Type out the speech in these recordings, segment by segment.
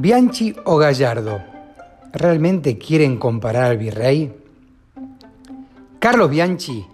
Bianchi o Gallardo, ¿realmente quieren comparar al virrey? Carlos Bianchi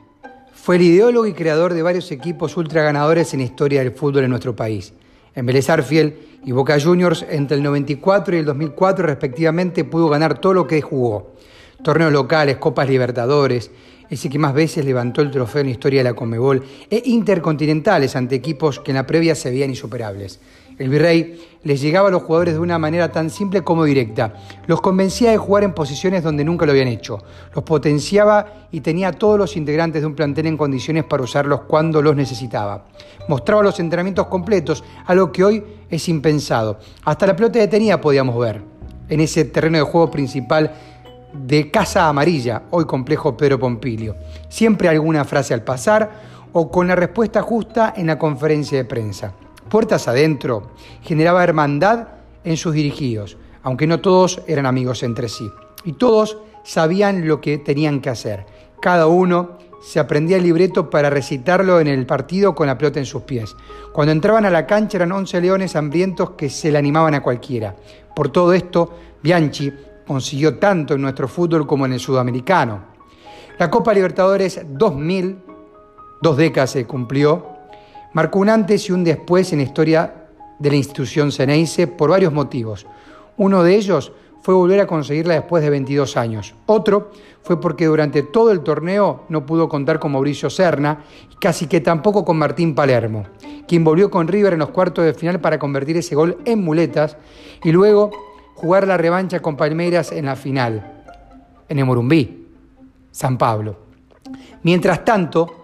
fue el ideólogo y creador de varios equipos ultra ganadores en la historia del fútbol en nuestro país. En Vélez Arfiel y Boca Juniors, entre el 94 y el 2004 respectivamente, pudo ganar todo lo que jugó. Torneos locales, Copas Libertadores, ese que más veces levantó el trofeo en la historia de la Comebol, e intercontinentales ante equipos que en la previa se veían insuperables. El virrey les llegaba a los jugadores de una manera tan simple como directa. Los convencía de jugar en posiciones donde nunca lo habían hecho. Los potenciaba y tenía a todos los integrantes de un plantel en condiciones para usarlos cuando los necesitaba. Mostraba los entrenamientos completos, algo que hoy es impensado. Hasta la pelota detenida podíamos ver. En ese terreno de juego principal de Casa Amarilla, hoy complejo Pedro Pompilio. Siempre alguna frase al pasar o con la respuesta justa en la conferencia de prensa puertas adentro, generaba hermandad en sus dirigidos, aunque no todos eran amigos entre sí. Y todos sabían lo que tenían que hacer. Cada uno se aprendía el libreto para recitarlo en el partido con la pelota en sus pies. Cuando entraban a la cancha eran 11 leones hambrientos que se le animaban a cualquiera. Por todo esto, Bianchi consiguió tanto en nuestro fútbol como en el sudamericano. La Copa Libertadores 2000, dos décadas se cumplió, marcó un antes y un después en la historia de la institución Ceneice por varios motivos. Uno de ellos fue volver a conseguirla después de 22 años. Otro fue porque durante todo el torneo no pudo contar con Mauricio Serna y casi que tampoco con Martín Palermo, quien volvió con River en los cuartos de final para convertir ese gol en muletas y luego jugar la revancha con Palmeiras en la final, en el Morumbí, San Pablo. Mientras tanto,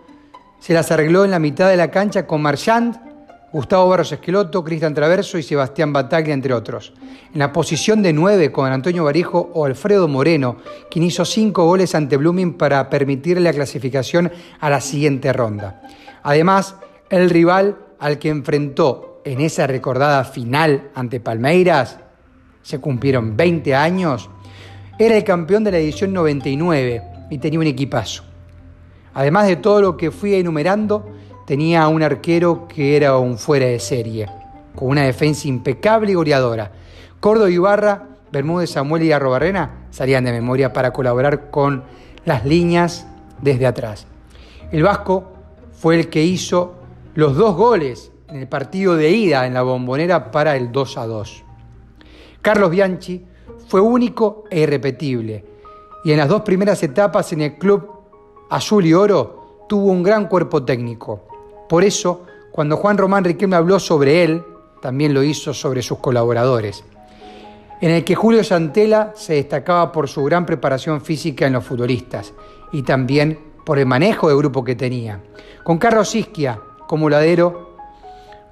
se las arregló en la mitad de la cancha con Marchand, Gustavo Barros Esqueloto, Cristian Traverso y Sebastián Bataglia, entre otros. En la posición de nueve con Antonio Barijo o Alfredo Moreno, quien hizo cinco goles ante Blooming para permitirle la clasificación a la siguiente ronda. Además, el rival al que enfrentó en esa recordada final ante Palmeiras, se cumplieron 20 años, era el campeón de la edición 99 y tenía un equipazo. Además de todo lo que fui enumerando, tenía un arquero que era un fuera de serie, con una defensa impecable y goleadora. Córdoba Ibarra, Bermúdez Samuel y Arrobarrena salían de memoria para colaborar con las líneas desde atrás. El Vasco fue el que hizo los dos goles en el partido de ida en la bombonera para el 2 a 2. Carlos Bianchi fue único e irrepetible y en las dos primeras etapas en el club azul y oro, tuvo un gran cuerpo técnico. Por eso, cuando Juan Román Riquelme habló sobre él, también lo hizo sobre sus colaboradores, en el que Julio Santela se destacaba por su gran preparación física en los futbolistas y también por el manejo de grupo que tenía. Con Carlos Isquia como ladero,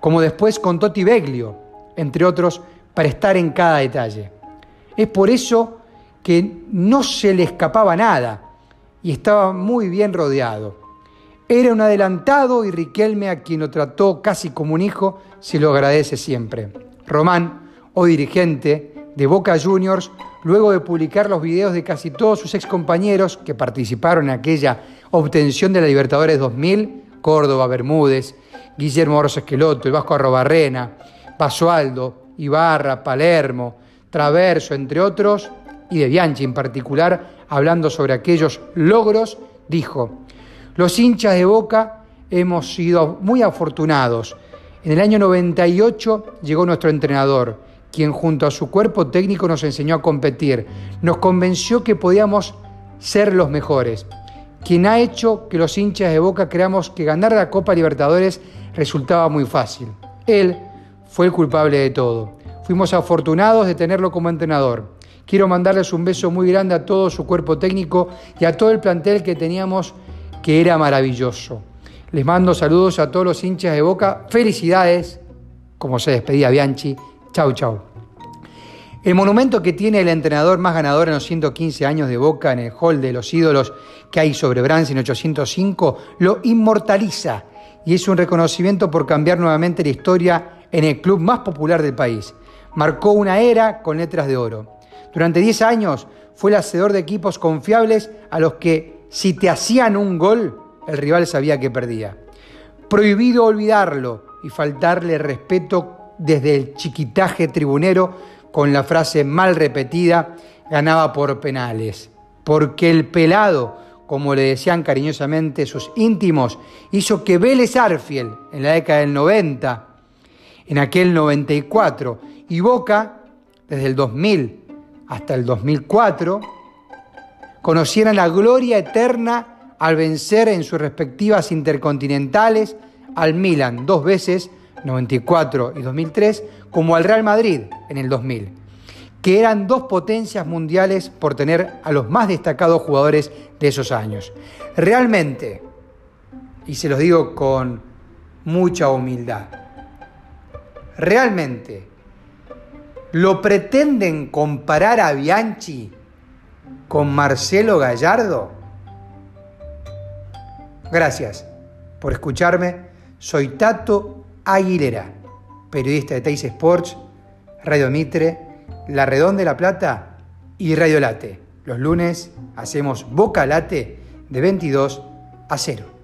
como después con Toti Beglio, entre otros, para estar en cada detalle. Es por eso que no se le escapaba nada y estaba muy bien rodeado. Era un adelantado y Riquelme, a quien lo trató casi como un hijo, se lo agradece siempre. Román, hoy dirigente de Boca Juniors, luego de publicar los videos de casi todos sus excompañeros que participaron en aquella obtención de la Libertadores 2000, Córdoba, Bermúdez, Guillermo Orso el Vasco Arrobarrena, Pasualdo, Ibarra, Palermo, Traverso, entre otros, y de Bianchi en particular, hablando sobre aquellos logros, dijo, los hinchas de Boca hemos sido muy afortunados. En el año 98 llegó nuestro entrenador, quien junto a su cuerpo técnico nos enseñó a competir, nos convenció que podíamos ser los mejores, quien ha hecho que los hinchas de Boca creamos que ganar la Copa Libertadores resultaba muy fácil. Él fue el culpable de todo. Fuimos afortunados de tenerlo como entrenador. Quiero mandarles un beso muy grande a todo su cuerpo técnico y a todo el plantel que teníamos, que era maravilloso. Les mando saludos a todos los hinchas de Boca. Felicidades, como se despedía Bianchi. Chau, chau. El monumento que tiene el entrenador más ganador en los 115 años de Boca en el hall de los ídolos que hay sobre Brance en 805 lo inmortaliza y es un reconocimiento por cambiar nuevamente la historia en el club más popular del país. Marcó una era con letras de oro. Durante 10 años fue el hacedor de equipos confiables a los que si te hacían un gol, el rival sabía que perdía. Prohibido olvidarlo y faltarle respeto desde el chiquitaje tribunero con la frase mal repetida, ganaba por penales, porque el pelado, como le decían cariñosamente sus íntimos, hizo que Vélez Arfiel en la década del 90, en aquel 94, y Boca, desde el 2000 hasta el 2004, conocieran la gloria eterna al vencer en sus respectivas intercontinentales al Milan dos veces, 94 y 2003, como al Real Madrid en el 2000, que eran dos potencias mundiales por tener a los más destacados jugadores de esos años. Realmente, y se los digo con mucha humildad, realmente lo pretenden comparar a Bianchi con Marcelo Gallardo? Gracias por escucharme. Soy Tato Aguilera, periodista de Teis Sports, Radio Mitre, La Redón de la Plata y Radio Late. Los lunes hacemos Boca Late de 22 a 0.